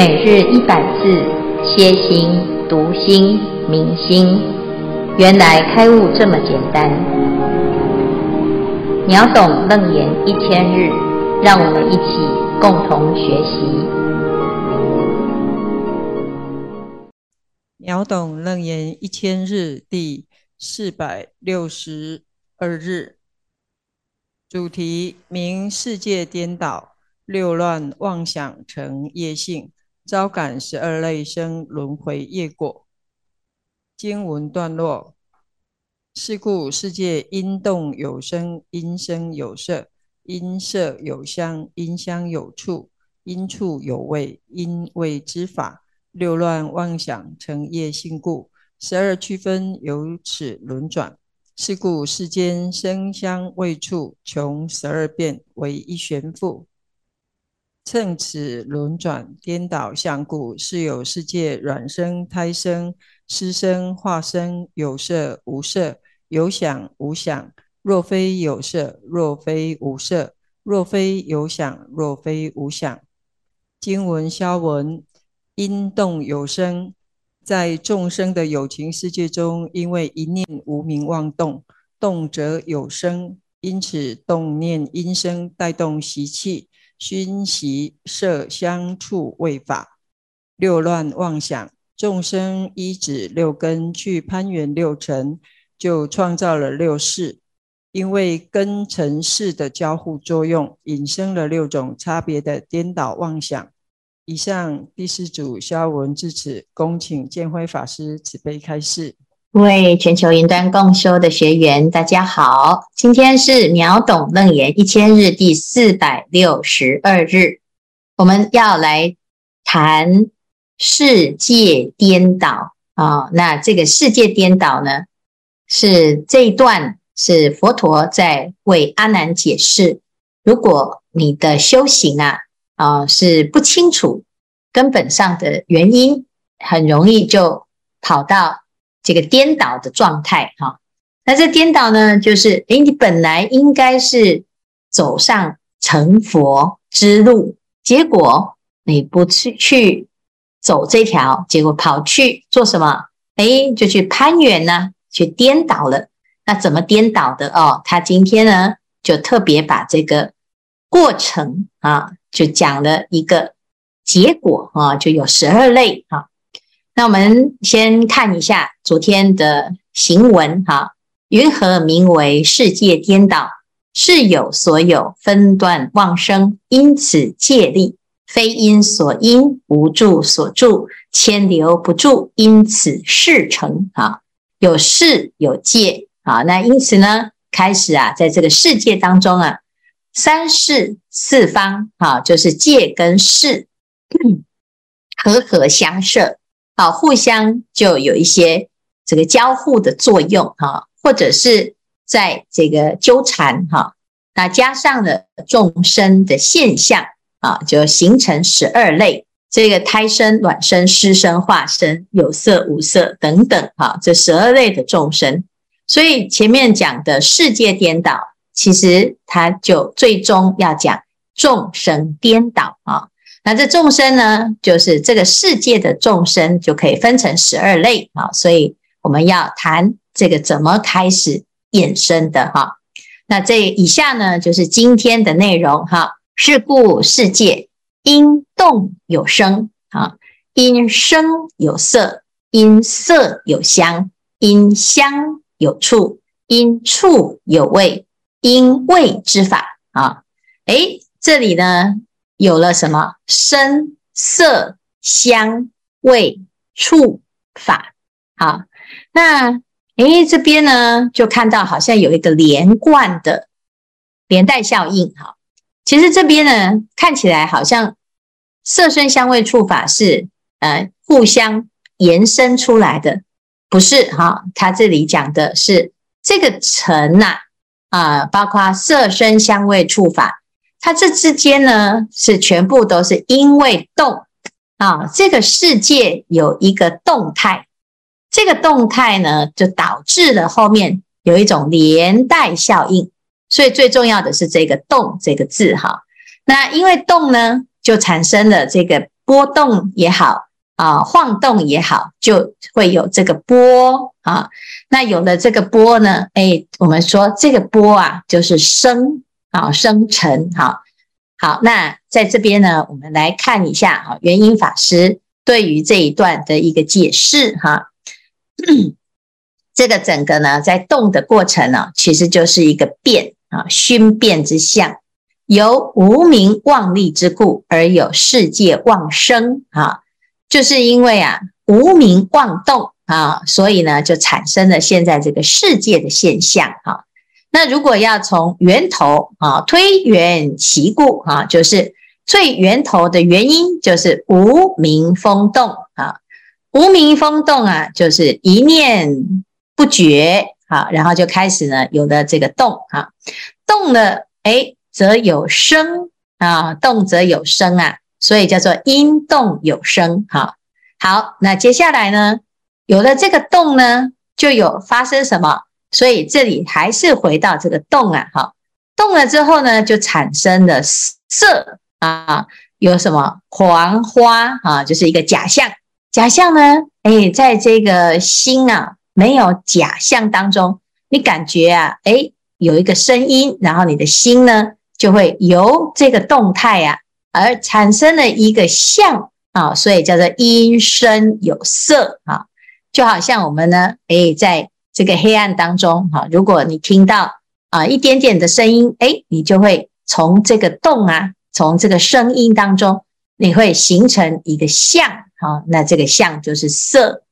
每日一百字，歇心、读心、明心，原来开悟这么简单。秒懂楞严一千日，让我们一起共同学习。秒懂楞严一千日第四百六十二日，主题：明世界颠倒，六乱妄想成业性。招感十二类生轮回业果。经文段落：是故世界因动有声，因声有色，因色有香，因香有触，因触有味，因味知法。六乱妄想成业性故，十二区分由此轮转。是故世间声香味触穷十二变，为一旋覆。乘此轮转颠倒相故，是有世界卵生、胎生、湿生、化生，有色无色，有想无想。若非有色，若非无色；若非有想，若非无想。经文消文：因动有声，在众生的有情世界中，因为一念无明妄动，动则有声，因此动念因声带动习气。熏习色香触味法，六乱妄想，众生依止六根去攀缘六尘，就创造了六世。因为根尘世的交互作用，引生了六种差别的颠倒妄想。以上第四组消文至此，恭请建辉法师慈悲开示。各位全球云端共修的学员，大家好！今天是秒懂楞严一千日第四百六十二日，我们要来谈世界颠倒啊、哦。那这个世界颠倒呢，是这一段是佛陀在为阿难解释。如果你的修行啊啊、是不清楚根本上的原因，很容易就跑到。这个颠倒的状态，哈，那这颠倒呢，就是，诶，你本来应该是走上成佛之路，结果你不去去走这条，结果跑去做什么？诶，就去攀缘呢，去颠倒了。那怎么颠倒的？哦，他今天呢，就特别把这个过程啊，就讲了一个结果啊，就有十二类啊。那我们先看一下昨天的行文哈，云何名为世界颠倒？是有所有分段妄生，因此界力非因所因，无住所住，迁流不住，因此事成啊。有世有界啊，那因此呢，开始啊，在这个世界当中啊，三世四方啊，就是界跟世和合相摄。好，互相就有一些这个交互的作用哈，或者是在这个纠缠哈，那加上了众生的现象啊，就形成十二类，这个胎生、卵生、湿生、化生、有色无色等等哈，这十二类的众生。所以前面讲的世界颠倒，其实它就最终要讲众生颠倒啊。那这众生呢，就是这个世界的众生，就可以分成十二类啊。所以我们要谈这个怎么开始衍生的哈。那这以下呢，就是今天的内容哈。是故世界因动有声啊，因声有色，因色有香，因香有触，因触有味，因味之法啊。诶，这里呢。有了什么声色香味触法，好，那诶这边呢就看到好像有一个连贯的连带效应，哈，其实这边呢看起来好像色声香味触法是呃互相延伸出来的，不是哈？它这里讲的是这个尘呐啊，包括色声香味触法。它这之间呢，是全部都是因为动啊，这个世界有一个动态，这个动态呢，就导致了后面有一种连带效应。所以最重要的是这个“动”这个字哈。那因为动呢，就产生了这个波动也好啊，晃动也好，就会有这个波啊。那有了这个波呢，哎，我们说这个波啊，就是生啊，生成哈。好，那在这边呢，我们来看一下哈，圆瑛法师对于这一段的一个解释哈。这个整个呢，在动的过程呢，其实就是一个变啊，熏变之相，由无明妄立之故，而有世界妄生啊，就是因为啊，无明妄动啊，所以呢，就产生了现在这个世界的现象哈。那如果要从源头啊推源其故啊，就是最源头的原因就是无明风动啊，无明风动啊，就是一念。不觉啊，然后就开始呢，有了这个动啊，动了，哎，则有生啊，动则有生啊，所以叫做因动有生。哈，好，那接下来呢，有了这个动呢，就有发生什么？所以这里还是回到这个动啊，哈，动了之后呢，就产生了色啊，有什么黄花啊，就是一个假象。假象呢，哎，在这个心啊。没有假象当中，你感觉啊，诶，有一个声音，然后你的心呢，就会由这个动态啊，而产生了一个相啊，所以叫做因声有色啊，就好像我们呢，诶，在这个黑暗当中哈，如果你听到啊一点点的声音，诶，你就会从这个洞啊，从这个声音当中，你会形成一个相，好，那这个像就是色。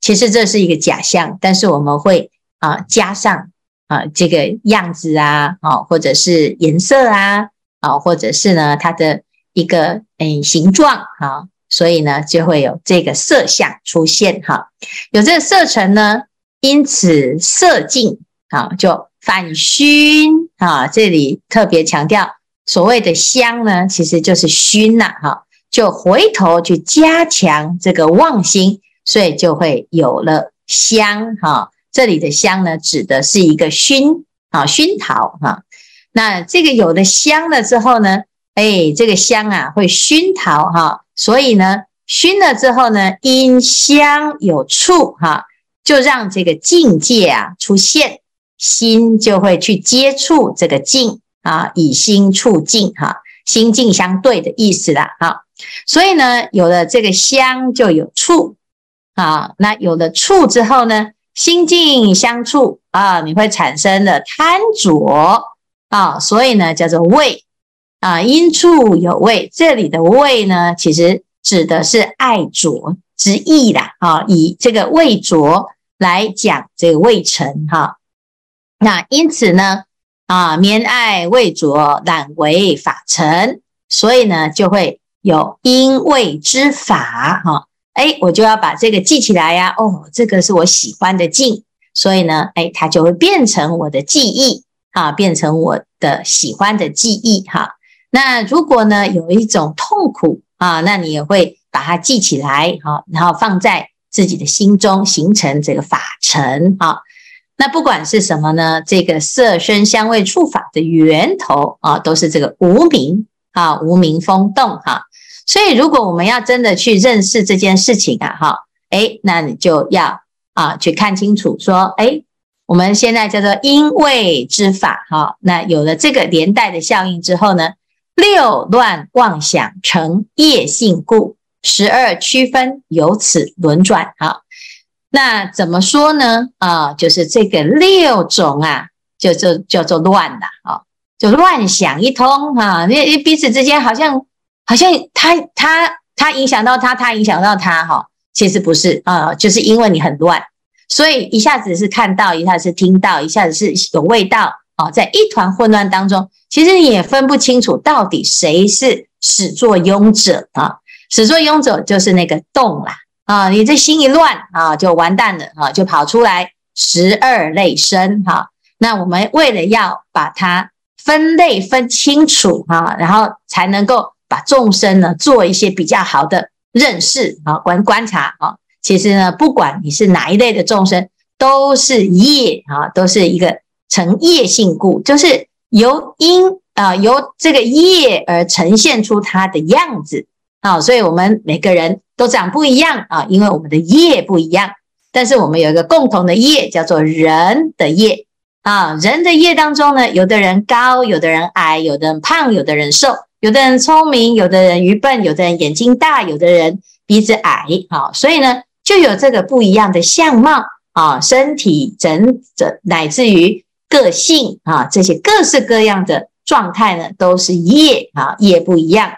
其实这是一个假象，但是我们会啊加上啊这个样子啊，啊或者是颜色啊，啊或者是呢它的一个诶、哎、形状啊，所以呢就会有这个色相出现哈。有这个色尘呢，因此色境啊就反熏啊。这里特别强调，所谓的香呢，其实就是熏呐哈，就回头去加强这个妄心。所以就会有了香哈，这里的香呢，指的是一个熏啊，熏陶哈。那这个有了香了之后呢，哎，这个香啊会熏陶哈，所以呢，熏了之后呢，因香有触哈，就让这个境界啊出现，心就会去接触这个境啊，以心触境哈，心境相对的意思啦哈。所以呢，有了这个香就有触。啊，那有了触之后呢，心境相触啊，你会产生了贪着啊，所以呢叫做畏啊，因触有畏，这里的畏呢，其实指的是爱着之意啦啊，以这个畏着来讲这个未成哈，那因此呢啊，绵爱畏着，懒为法成，所以呢就会有因畏之法哈。哎，我就要把这个记起来呀、哦，这个是我喜欢的境，所以呢，哎，它就会变成我的记忆啊，变成我的喜欢的记忆哈。那如果呢，有一种痛苦啊，那你也会把它记起来哈，然后放在自己的心中，形成这个法尘啊。那不管是什么呢，这个色声香味触法的源头啊，都是这个无明啊，无明风动哈。所以，如果我们要真的去认识这件事情啊，哈，诶，那你就要啊去看清楚，说，诶，我们现在叫做因位之法，哈，那有了这个连带的效应之后呢，六乱妄想成业性故，十二区分由此轮转，哈，那怎么说呢？啊，就是这个六种啊，就就叫做乱了，啊，就乱想一通，哈，你彼此之间好像。好像他他他影响到他，他影响到他，哈，其实不是啊，就是因为你很乱，所以一下子是看到，一下子是听到，一下子是有味道啊，在一团混乱当中，其实你也分不清楚到底谁是始作俑者啊，始作俑者就是那个动啦。啊，你这心一乱啊，就完蛋了啊，就跑出来十二类生哈，那我们为了要把它分类分清楚哈，然后才能够。把众生呢做一些比较好的认识啊，观观察啊，其实呢，不管你是哪一类的众生，都是业啊，都是一个成业性故，就是由因啊，由这个业而呈现出它的样子。啊，所以我们每个人都长不一样啊，因为我们的业不一样。但是我们有一个共同的业，叫做人的业啊。人的业当中呢，有的人高，有的人矮，有的人胖，有的人瘦，有的人聪明，有的人愚笨，有的人眼睛大，有的人鼻子矮。啊，所以呢，就有这个不一样的相貌啊，身体整整乃至于个性啊，这些各式各样的状态呢，都是业啊，业不一样。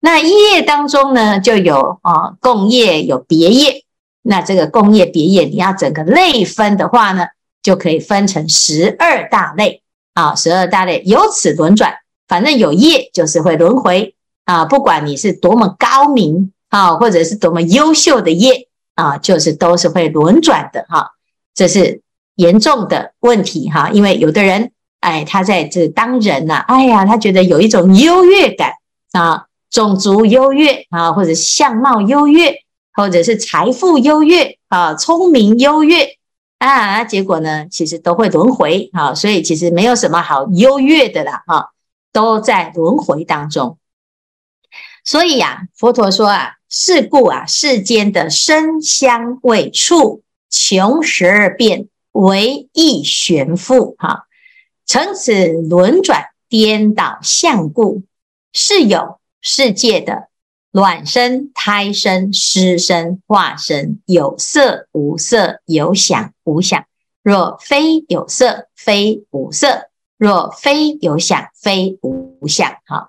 那业当中呢，就有啊共业，有别业。那这个共业别业，你要整个类分的话呢，就可以分成十二大类。啊，十二大类由此轮转，反正有业就是会轮回。啊，不管你是多么高明啊，或者是多么优秀的业啊，就是都是会轮转的哈，这是严重的问题哈，因为有的人哎，他在这当人呐，哎呀，他觉得有一种优越感。啊，种族优越啊，或者相貌优越。或者是财富优越啊，聪明优越啊，结果呢，其实都会轮回啊，所以其实没有什么好优越的啦，啊，都在轮回当中。所以呀，佛陀说啊，是故啊，世间的身香味触穷十二变，唯一悬复哈，成此轮转颠倒相故，是有世界的。卵生、胎生、湿生、化生，有色无色，有想无想。若非有色，非无色；若非有想，非无想。好，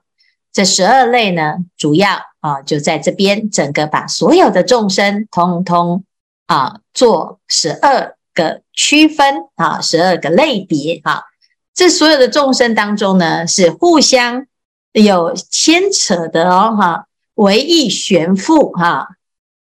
这十二类呢，主要啊，就在这边，整个把所有的众生通通啊，做十二个区分啊，十二个类别啊。这所有的众生当中呢，是互相有牵扯的哦，哈。唯一悬复哈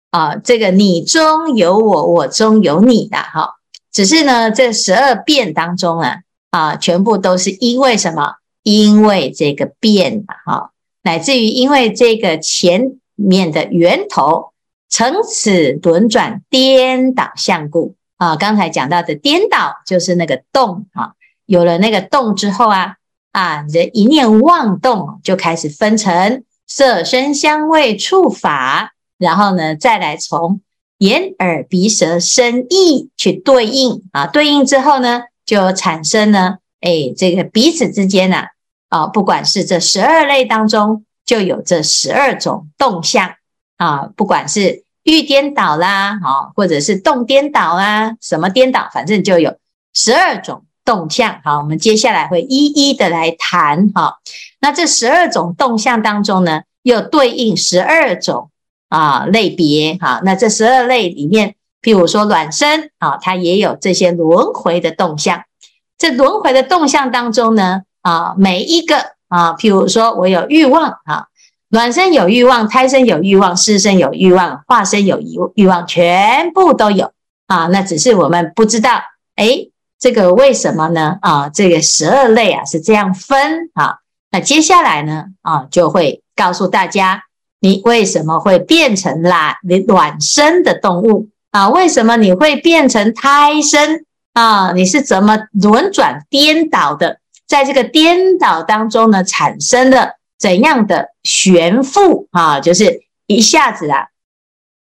啊，这个你中有我，我中有你的哈，只是呢，这十二变当中啊啊，全部都是因为什么？因为这个变哈，乃至于因为这个前面的源头，成此轮转颠倒相故啊。刚才讲到的颠倒就是那个动啊，有了那个动之后啊啊，你的一念妄动就开始分成。色声香味触法，然后呢，再来从眼耳鼻舌身意去对应啊，对应之后呢，就产生呢，哎，这个彼此之间呢，啊，不管是这十二类当中，就有这十二种动向啊，不管是欲颠倒啦，啊，或者是动颠倒啊，什么颠倒，反正就有十二种动向。好，我们接下来会一一的来谈哈。那这十二种动向当中呢，又对应十二种啊类别哈。那这十二类里面，譬如说卵生啊，它也有这些轮回的动向。这轮回的动向当中呢，啊，每一个啊，譬如说我有欲望啊，卵生有欲望，胎生有欲望，湿生有欲望，化生有欲欲望，全部都有啊。那只是我们不知道，诶，这个为什么呢？啊，这个十二类啊是这样分啊。那接下来呢？啊，就会告诉大家，你为什么会变成啦你卵生的动物啊？为什么你会变成胎生啊？你是怎么轮转颠倒的？在这个颠倒当中呢，产生了怎样的悬复啊？就是一下子啊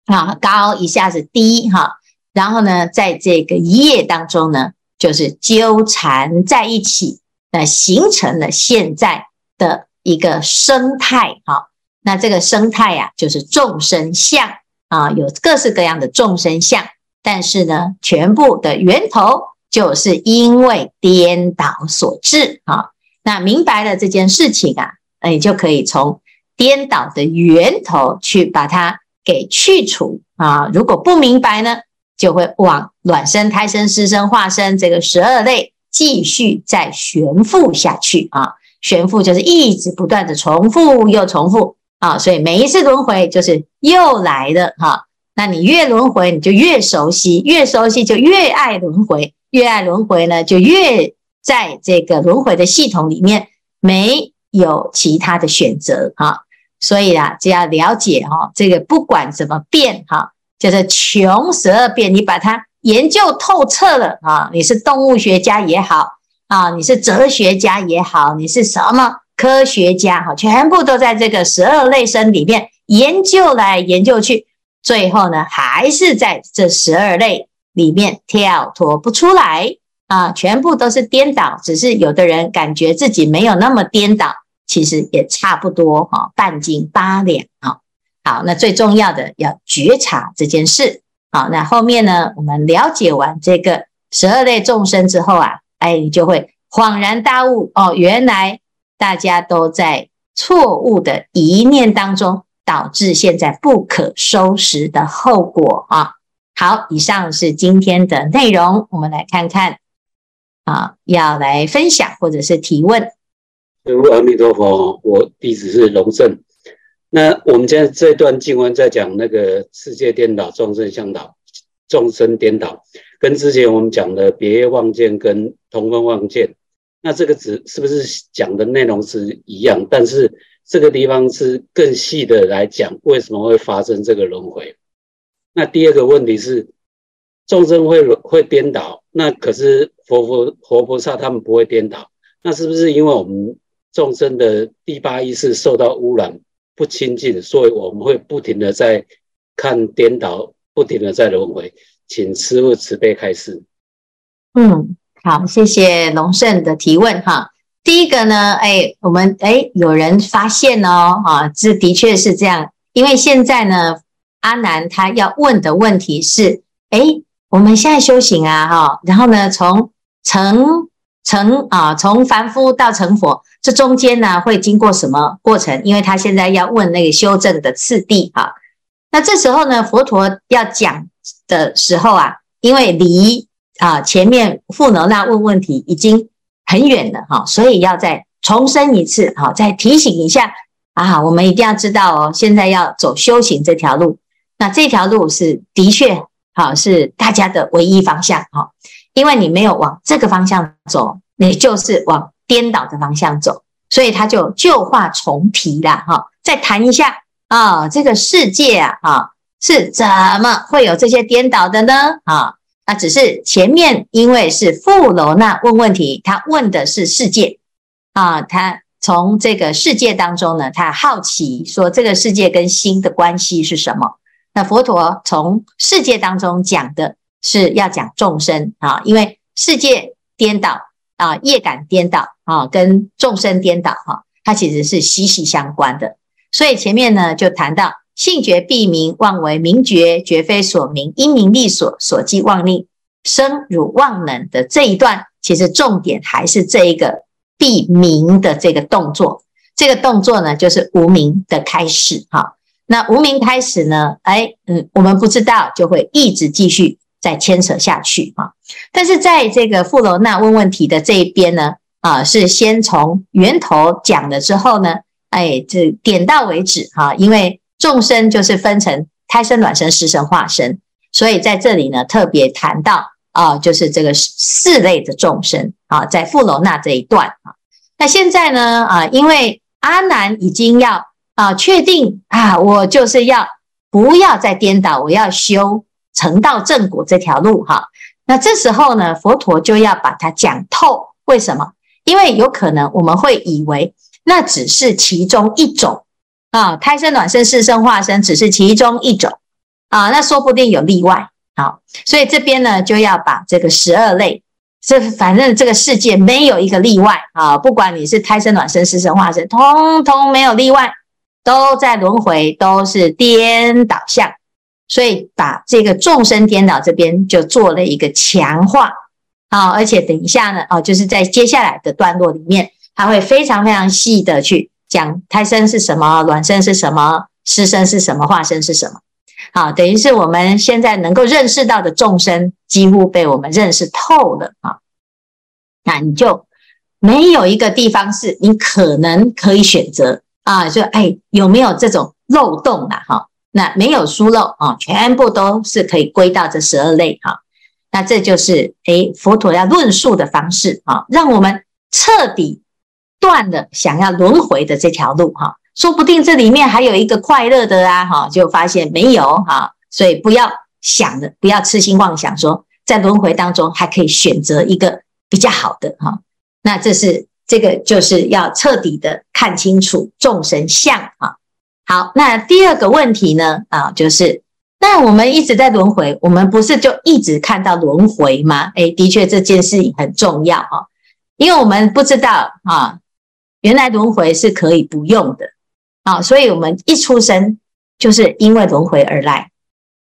啊高，一下子低哈、然后呢，在这个业当中呢，就是纠缠在一起，那形成了现在。的一个生态，哈，那这个生态呀，就是众生相啊，有各式各样的众生相，但是呢，全部的源头就是因为颠倒所致啊。那明白了这件事情啊，那你就可以从颠倒的源头去把它给去除啊。如果不明白呢，就会往卵生、胎生、湿生、化生这个十二类继续再悬复下去啊。悬复就是一直不断的重复又重复啊，所以每一次轮回就是又来了哈。那你越轮回，你就越熟悉，越熟悉就越爱轮回，越爱轮回呢，就越在这个轮回的系统里面没有其他的选择哈。所以啊，只要了解哈，这个不管怎么变哈，就是穷十二变，你把它研究透彻了啊，你是动物学家也好。啊，你是哲学家也好，你是什么科学家哈，全部都在这个十二类生里面研究来研究去，最后呢，还是在这十二类里面跳脱不出来啊，全部都是颠倒，只是有的人感觉自己没有那么颠倒，其实也差不多哈，半斤八两啊。好，那最重要的要觉察这件事。好，那后面呢，我们了解完这个十二类众生之后啊，哎，你就会恍然大悟哦，原来大家都在错误的一念当中。导致现在不可收拾的后果啊！好，以上是今天的内容，我们来看看啊，要来分享或者是提问。阿弥陀佛，我弟子是龙胜。那我们现在这段经文在讲那个世界颠倒，众生向导，众生颠倒，跟之前我们讲的别业妄见跟同分妄见，那这个只是不是讲的内容是一样？但是这个地方是更细的来讲，为什么会发生这个轮回？那第二个问题是，众生会会颠倒，那可是佛佛佛菩萨他们不会颠倒，那是不是因为我们众生的第八意识受到污染不清净，所以我们会不停的在看颠倒，不停的在轮回？请师父慈悲开示。嗯，好，谢谢龙胜的提问哈。第一个呢，哎，我们哎有人发现哦，啊，这的确是这样。因为现在呢，阿南他要问的问题是，哎，我们现在修行啊，哈，然后呢，从成成啊，从凡夫到成佛，这中间呢会经过什么过程？因为他现在要问那个修正的次第哈。那这时候呢，佛陀要讲的时候啊，因为离啊前面富能那问问题已经。很远了哈，所以要再重申一次哈，再提醒一下啊，我们一定要知道哦，现在要走修行这条路，那这条路是的确好，是大家的唯一方向哈，因为你没有往这个方向走，你就是往颠倒的方向走，所以他就旧话重提了哈，再谈一下啊，这个世界啊啊是怎么会有这些颠倒的呢啊？那只是前面，因为是富楼那问问题，他问的是世界啊，他从这个世界当中呢，他好奇说这个世界跟心的关系是什么？那佛陀从世界当中讲的是要讲众生啊，因为世界颠倒啊，业感颠倒啊，跟众生颠倒哈，它其实是息息相关的。所以前面呢就谈到。性觉必明，妄为明觉，觉非所明，因名利所，所即妄令，生汝妄能的这一段，其实重点还是这一个必明的这个动作。这个动作呢，就是无明的开始。哈，那无明开始呢，哎，嗯，我们不知道，就会一直继续再牵扯下去。啊，但是在这个富楼那问问题的这一边呢，啊，是先从源头讲了之后呢，哎，这点到为止。哈，因为。众生就是分成胎生、卵生、湿生、化生，所以在这里呢，特别谈到啊，就是这个四类的众生啊，在富楼那这一段啊。那现在呢啊，因为阿难已经要啊确定啊，我就是要不要再颠倒，我要修成道正果这条路哈。那这时候呢，佛陀就要把它讲透。为什么？因为有可能我们会以为那只是其中一种。啊，胎生、卵生、湿生、化生，只是其中一种啊，那说不定有例外。好，所以这边呢，就要把这个十二类，这反正这个世界没有一个例外啊，不管你是胎生、卵生、湿生、化生，通通没有例外，都在轮回，都是颠倒相。所以把这个众生颠倒这边就做了一个强化啊，而且等一下呢，啊，就是在接下来的段落里面，它会非常非常细的去。讲胎生是什么，卵生是什么，湿生是什么，化生是什么？好，等于是我们现在能够认识到的众生，几乎被我们认识透了啊。那你就没有一个地方是你可能可以选择啊，就哎有没有这种漏洞啊？哈，那没有疏漏啊，全部都是可以归到这十二类哈。那这就是哎佛陀要论述的方式啊，让我们彻底。断了想要轮回的这条路哈，说不定这里面还有一个快乐的啊哈，就发现没有哈，所以不要想的，不要痴心妄想说在轮回当中还可以选择一个比较好的哈。那这是这个就是要彻底的看清楚众生相哈。好，那第二个问题呢？啊，就是那我们一直在轮回，我们不是就一直看到轮回吗？哎，的确这件事情很重要哈，因为我们不知道啊，原来轮回是可以不用的啊，所以我们一出生就是因为轮回而来，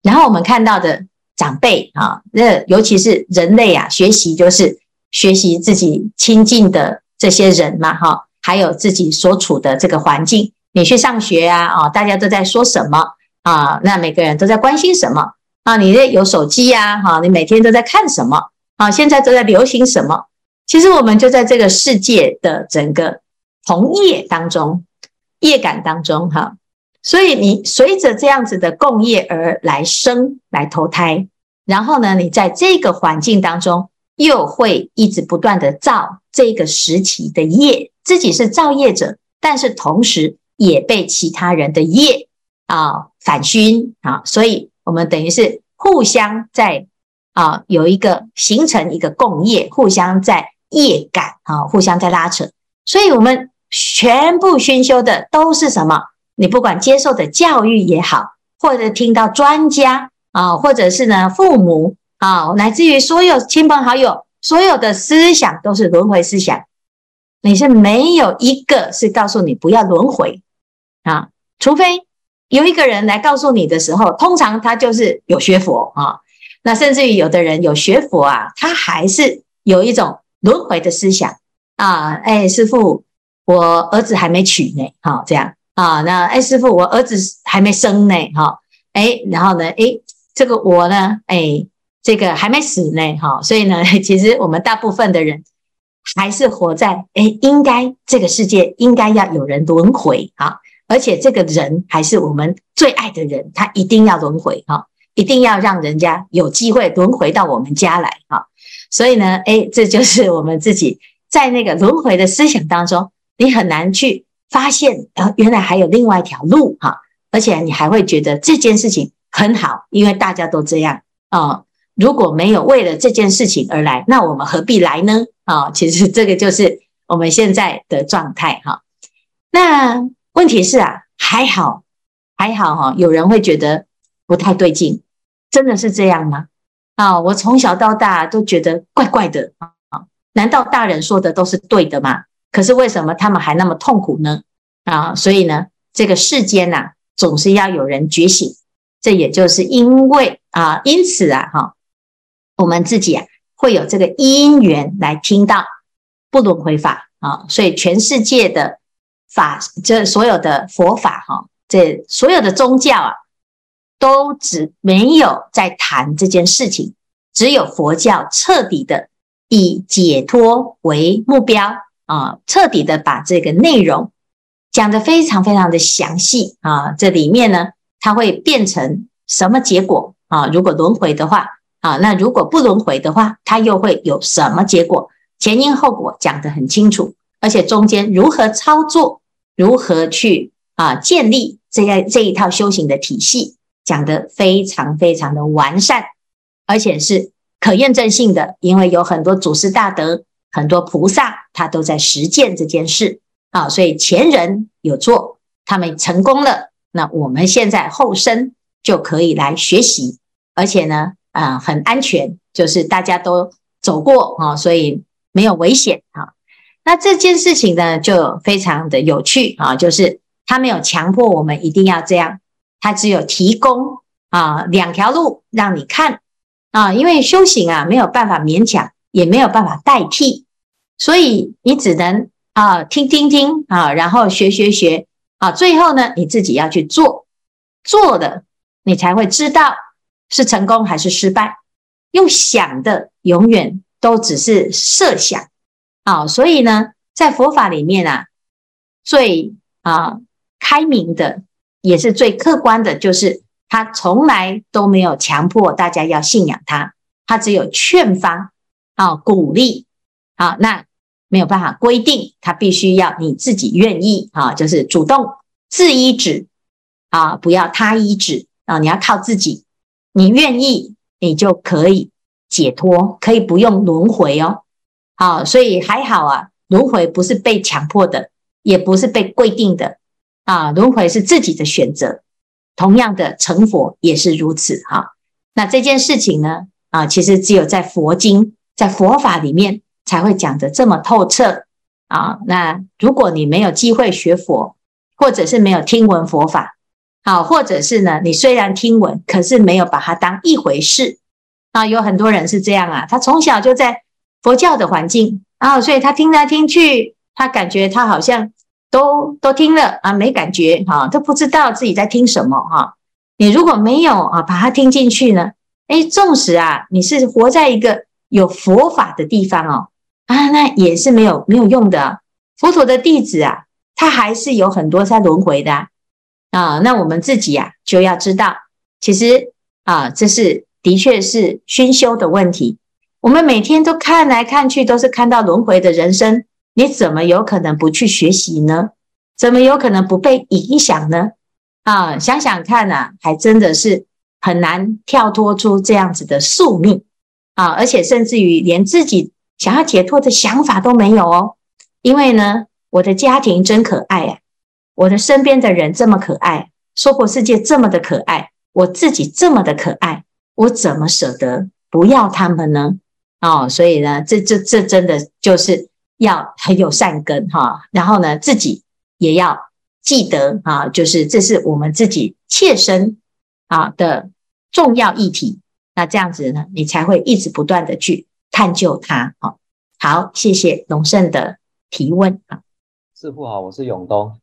然后我们看到的长辈啊，那尤其是人类啊，学习就是学习自己亲近的这些人嘛，哈，还有自己所处的这个环境。你去上学啊，啊，大家都在说什么啊？那每个人都在关心什么啊？你这有手机呀，哈，你每天都在看什么啊？现在都在流行什么？其实我们就在这个世界的整个同业当中，业感当中哈。所以你随着这样子的共业而来生来投胎，然后呢，你在这个环境当中又会一直不断的造这个时期的业，自己是造业者，但是同时。也被其他人的业啊反熏啊，所以我们等于是互相在啊有一个形成一个共业，互相在业感啊，互相在拉扯。所以我们全部熏修的都是什么？你不管接受的教育也好，或者听到专家啊，或者是呢父母啊，乃至于所有亲朋好友，所有的思想都是轮回思想。你是没有一个是告诉你不要轮回。啊，除非有一个人来告诉你的时候，通常他就是有学佛啊。那甚至于有的人有学佛啊，他还是有一种轮回的思想啊。哎，师傅，我儿子还没娶呢，好这样啊。那哎，师傅，我儿子还没生呢，哈。哎，然后呢，哎，这个我呢，哎，这个还没死呢，哈。所以呢，其实我们大部分的人还是活在哎，应该这个世界应该要有人轮回啊。而且这个人还是我们最爱的人，他一定要轮回哈，一定要让人家有机会轮回到我们家来哈。所以呢，诶，这就是我们自己在那个轮回的思想当中，你很难去发现，啊，原来还有另外一条路哈。而且你还会觉得这件事情很好，因为大家都这样啊。如果没有为了这件事情而来，那我们何必来呢？啊，其实这个就是我们现在的状态哈。那。问题是啊，还好，还好哈。有人会觉得不太对劲，真的是这样吗？啊，我从小到大都觉得怪怪的啊。难道大人说的都是对的吗？可是为什么他们还那么痛苦呢？啊，所以呢，这个世间呐，总是要有人觉醒。这也就是因为啊，因此啊，哈，我们自己啊，会有这个因缘来听到不轮回法啊，所以全世界的。法，这所有的佛法哈，这所有的宗教啊，都只没有在谈这件事情，只有佛教彻底的以解脱为目标啊，彻底的把这个内容讲得非常非常的详细啊，这里面呢，它会变成什么结果啊？如果轮回的话啊，那如果不轮回的话，它又会有什么结果？前因后果讲得很清楚，而且中间如何操作？如何去啊建立这样这一套修行的体系，讲得非常非常的完善，而且是可验证性的，因为有很多祖师大德、很多菩萨，他都在实践这件事啊，所以前人有做，他们成功了，那我们现在后生就可以来学习，而且呢，啊很安全，就是大家都走过啊，所以没有危险啊。那这件事情呢，就非常的有趣啊，就是他没有强迫我们一定要这样，他只有提供啊两条路让你看啊，因为修行啊没有办法勉强，也没有办法代替，所以你只能啊听听听啊，然后学学学啊，最后呢你自己要去做，做的你才会知道是成功还是失败，用想的永远都只是设想。啊，所以呢，在佛法里面啊，最啊开明的，也是最客观的，就是他从来都没有强迫大家要信仰他，他只有劝发啊鼓励啊，那没有办法规定他必须要你自己愿意啊，就是主动自依止啊，不要他依止啊，你要靠自己，你愿意，你就可以解脱，可以不用轮回哦。好，所以还好啊。轮回不是被强迫的，也不是被规定的，啊，轮回是自己的选择。同样的成佛也是如此哈。那这件事情呢，啊，其实只有在佛经、在佛法里面才会讲得这么透彻啊。那如果你没有机会学佛，或者是没有听闻佛法，啊，或者是呢，你虽然听闻，可是没有把它当一回事啊。有很多人是这样啊，他从小就在佛教的环境啊，所以他听来听去，他感觉他好像都都听了啊，没感觉哈，都不知道自己在听什么哈。你如果没有啊，把它听进去呢，哎，纵使啊，你是活在一个有佛法的地方哦，啊，那也是没有没有用的。佛陀的弟子啊。他还是有很多在轮回的，啊，那我们自己呀就要知道，其实啊，这是的确是熏修的问题。我们每天都看来看去，都是看到轮回的人生，你怎么有可能不去学习呢？怎么有可能不被影响呢？啊，想想看呐，还真的是很难跳脱出这样子的宿命啊，而且甚至于连自己想要解脱的想法都没有哦，因为呢。我的家庭真可爱啊！我的身边的人这么可爱，娑婆世界这么的可爱，我自己这么的可爱，我怎么舍得不要他们呢？哦，所以呢，这这这真的就是要很有善根哈。然后呢，自己也要记得啊，就是这是我们自己切身啊的重要议题。那这样子呢，你才会一直不断的去探究它。好，好，谢谢龙胜的提问啊。师傅好，我是永东。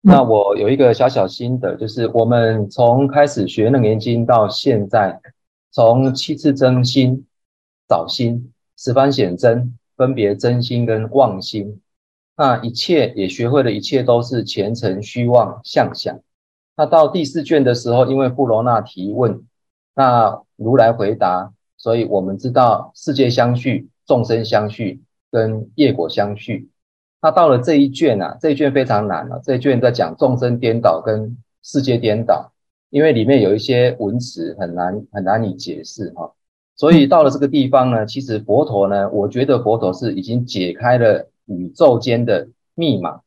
那我有一个小小心得，就是我们从开始学楞严经到现在，从七次真心、早心、十方显真、分别真心跟妄心，那一切也学会了一切都是前尘虚妄相想。那到第四卷的时候，因为布罗那提问，那如来回答，所以我们知道世界相续、众生相续跟业果相续。那到了这一卷啊，这一卷非常难啊。这一卷在讲众生颠倒跟世界颠倒，因为里面有一些文词很难很难以解释哈。所以到了这个地方呢，其实佛陀呢，我觉得佛陀是已经解开了宇宙间的密码。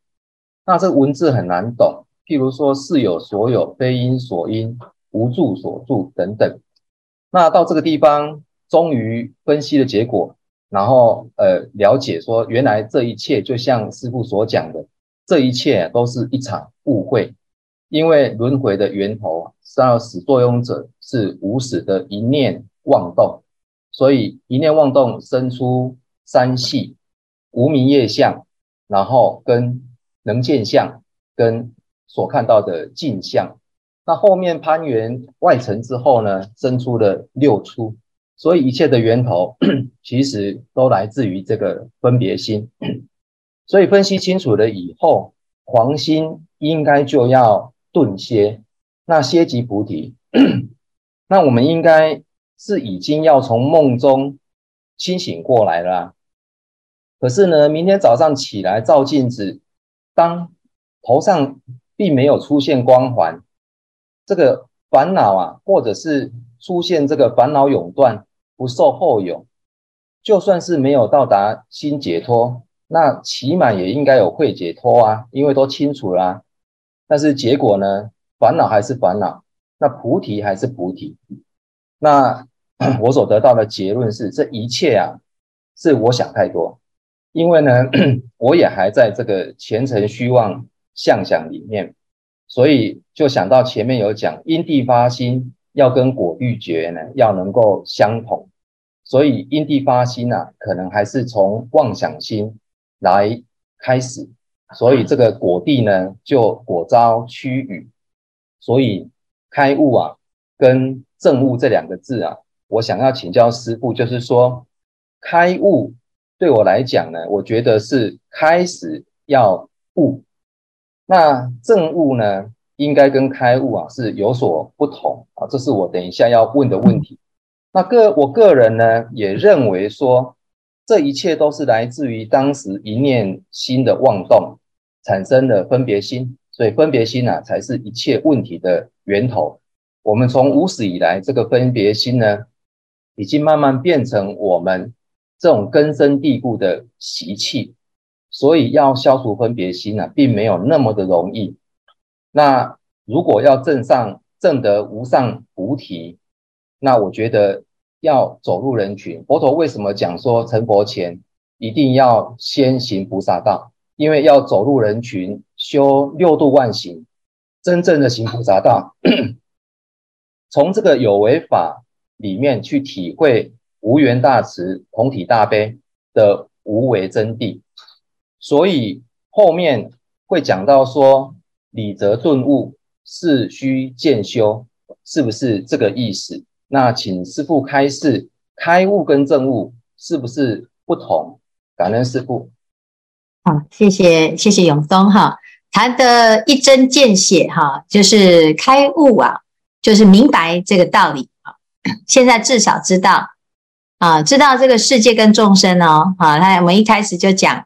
那这个文字很难懂，譬如说是有所有，非因所因，无住所住等等。那到这个地方，终于分析的结果。然后，呃，了解说，原来这一切就像师父所讲的，这一切都是一场误会，因为轮回的源头啊，是要始作俑者是无始的一念妄动，所以一念妄动生出三系，无明业相，然后跟能见相，跟所看到的镜像，那后面攀缘外层之后呢，生出了六出。所以一切的源头，其实都来自于这个分别心。所以分析清楚了以后，狂心应该就要顿歇，那歇即菩提。那我们应该是已经要从梦中清醒过来了。可是呢，明天早上起来照镜子，当头上并没有出现光环，这个烦恼啊，或者是出现这个烦恼永断。不受后有，就算是没有到达心解脱，那起码也应该有慧解脱啊，因为都清楚啦、但是结果呢，烦恼还是烦恼，那菩提还是菩提。那 我所得到的结论是，这一切啊，是我想太多。因为呢，我也还在这个前尘虚妄相想里面，所以就想到前面有讲因地发心，要跟果欲觉呢，要能够相同。所以因地发心啊，可能还是从妄想心来开始，所以这个果地呢，就果遭趋雨。所以开悟啊，跟证悟这两个字啊，我想要请教师父，就是说开悟对我来讲呢，我觉得是开始要悟，那证悟呢，应该跟开悟啊是有所不同啊，这是我等一下要问的问题。那个我个人呢，也认为说，这一切都是来自于当时一念心的妄动，产生了分别心，所以分别心啊，才是一切问题的源头。我们从无始以来，这个分别心呢，已经慢慢变成我们这种根深蒂固的习气，所以要消除分别心啊，并没有那么的容易。那如果要证上证得无上菩提，那我觉得要走入人群。佛陀为什么讲说成佛前一定要先行菩萨道？因为要走入人群，修六度万行，真正的行菩萨道，从这个有为法里面去体会无缘大慈、同体大悲的无为真谛。所以后面会讲到说。理则顿悟，是须渐修，是不是这个意思？那请师父开示，开悟跟证悟是不是不同？感恩师父。好，谢谢谢谢永东哈，谈的一针见血哈，就是开悟啊，就是明白这个道理啊。现在至少知道啊，知道这个世界跟众生哦，好，那我们一开始就讲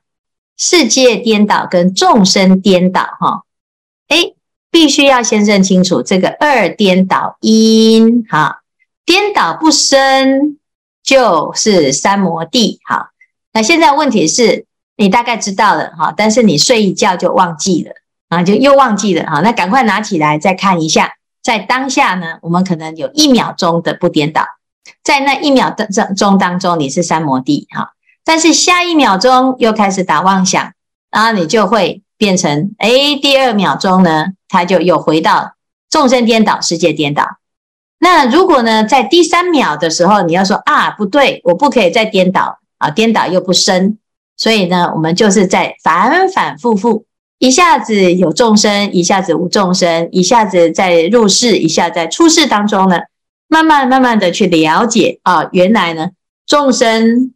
世界颠倒跟众生颠倒哈。哎，必须要先认清楚这个二颠倒因，哈，颠倒不生就是三摩地，哈。那现在问题是你大概知道了，哈，但是你睡一觉就忘记了，啊，就又忘记了，哈。那赶快拿起来再看一下，在当下呢，我们可能有一秒钟的不颠倒，在那一秒的钟当中你是三摩地，哈，但是下一秒钟又开始打妄想，然后你就会。变成哎，第二秒钟呢，它就又回到众生颠倒，世界颠倒。那如果呢，在第三秒的时候，你要说啊，不对，我不可以再颠倒啊，颠倒又不生。所以呢，我们就是在反反复复，一下子有众生，一下子无众生，一下子在入世，一下在出世当中呢，慢慢慢慢的去了解啊，原来呢，众生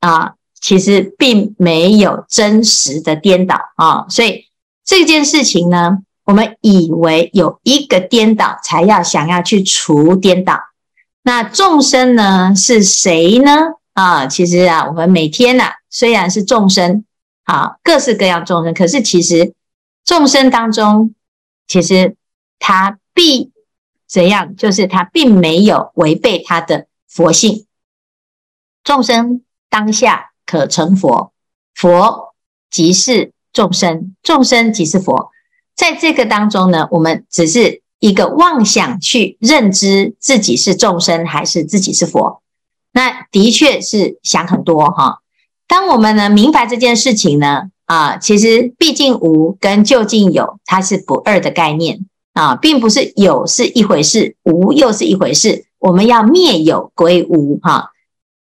啊。其实并没有真实的颠倒啊，所以这件事情呢，我们以为有一个颠倒，才要想要去除颠倒。那众生呢，是谁呢？啊，其实啊，我们每天呐，虽然是众生啊，各式各样众生，可是其实众生当中，其实他必怎样？就是他并没有违背他的佛性。众生当下。可成佛，佛即是众生，众生即是佛。在这个当中呢，我们只是一个妄想去认知自己是众生还是自己是佛，那的确是想很多哈。当我们呢明白这件事情呢，啊，其实毕竟无跟究竟有，它是不二的概念啊，并不是有是一回事，无又是一回事。我们要灭有归无哈。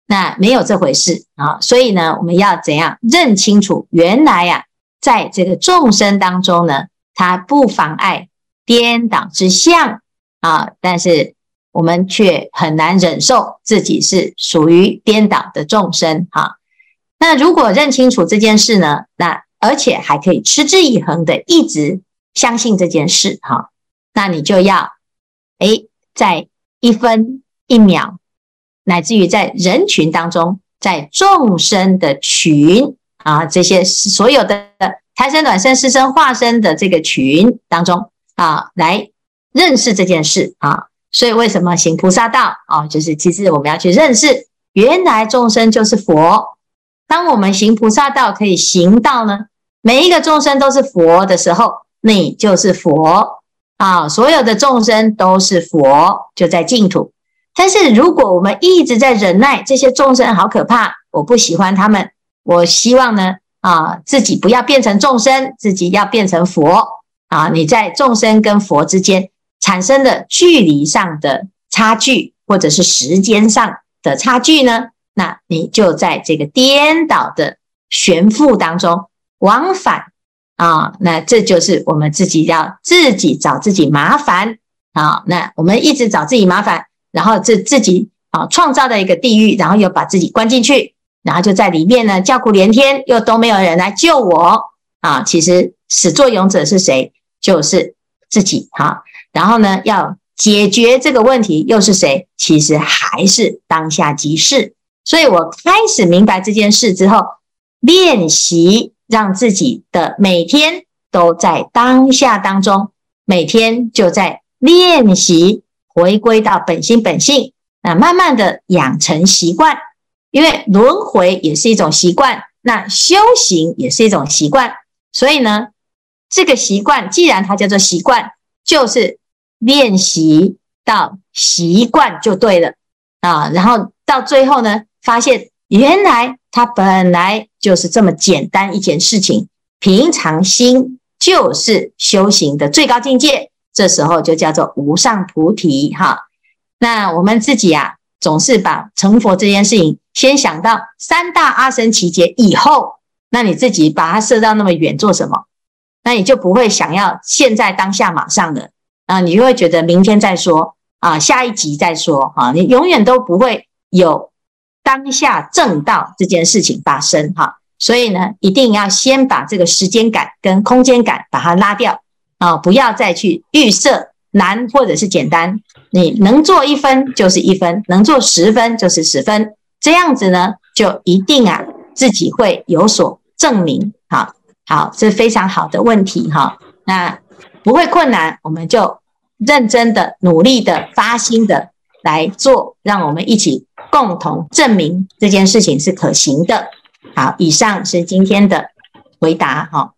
那没有这回事啊，所以呢，我们要怎样认清楚？原来呀、啊，在这个众生当中呢，它不妨碍颠倒之相啊，但是我们却很难忍受自己是属于颠倒的众生哈。那如果认清楚这件事呢，那而且还可以持之以恒的一直相信这件事哈，那你就要诶，在一分一秒。乃至于在人群当中，在众生的群啊，这些所有的胎生、卵生、湿生、化生的这个群当中啊，来认识这件事啊。所以为什么行菩萨道啊？就是其实我们要去认识，原来众生就是佛。当我们行菩萨道可以行到呢，每一个众生都是佛的时候，你就是佛啊。所有的众生都是佛，就在净土。但是如果我们一直在忍耐，这些众生好可怕，我不喜欢他们。我希望呢，啊，自己不要变成众生，自己要变成佛啊！你在众生跟佛之间产生的距离上的差距，或者是时间上的差距呢？那你就在这个颠倒的悬浮当中往返啊！那这就是我们自己要自己找自己麻烦啊！那我们一直找自己麻烦。然后自自己啊创造的一个地狱，然后又把自己关进去，然后就在里面呢叫苦连天，又都没有人来救我啊！其实始作俑者是谁？就是自己哈。然后呢，要解决这个问题又是谁？其实还是当下即是。所以我开始明白这件事之后，练习让自己的每天都在当下当中，每天就在练习。回归到本心本性，那慢慢的养成习惯，因为轮回也是一种习惯，那修行也是一种习惯，所以呢，这个习惯，既然它叫做习惯，就是练习到习惯就对了啊。然后到最后呢，发现原来它本来就是这么简单一件事情，平常心就是修行的最高境界。这时候就叫做无上菩提哈。那我们自己啊，总是把成佛这件事情先想到三大阿僧只劫以后，那你自己把它设到那么远做什么？那你就不会想要现在当下马上的啊，你就会觉得明天再说啊，下一集再说哈，你永远都不会有当下正道这件事情发生哈。所以呢，一定要先把这个时间感跟空间感把它拉掉啊，不要再去预设难或者是简单，你能做一分就是一分，能做十分就是十分，这样子呢，就一定啊自己会有所证明哈。好，这是非常好的问题哈。那不会困难，我们就认真的、努力的、发心的来做，让我们一起共同证明这件事情是可行的。好，以上是今天的回答哈。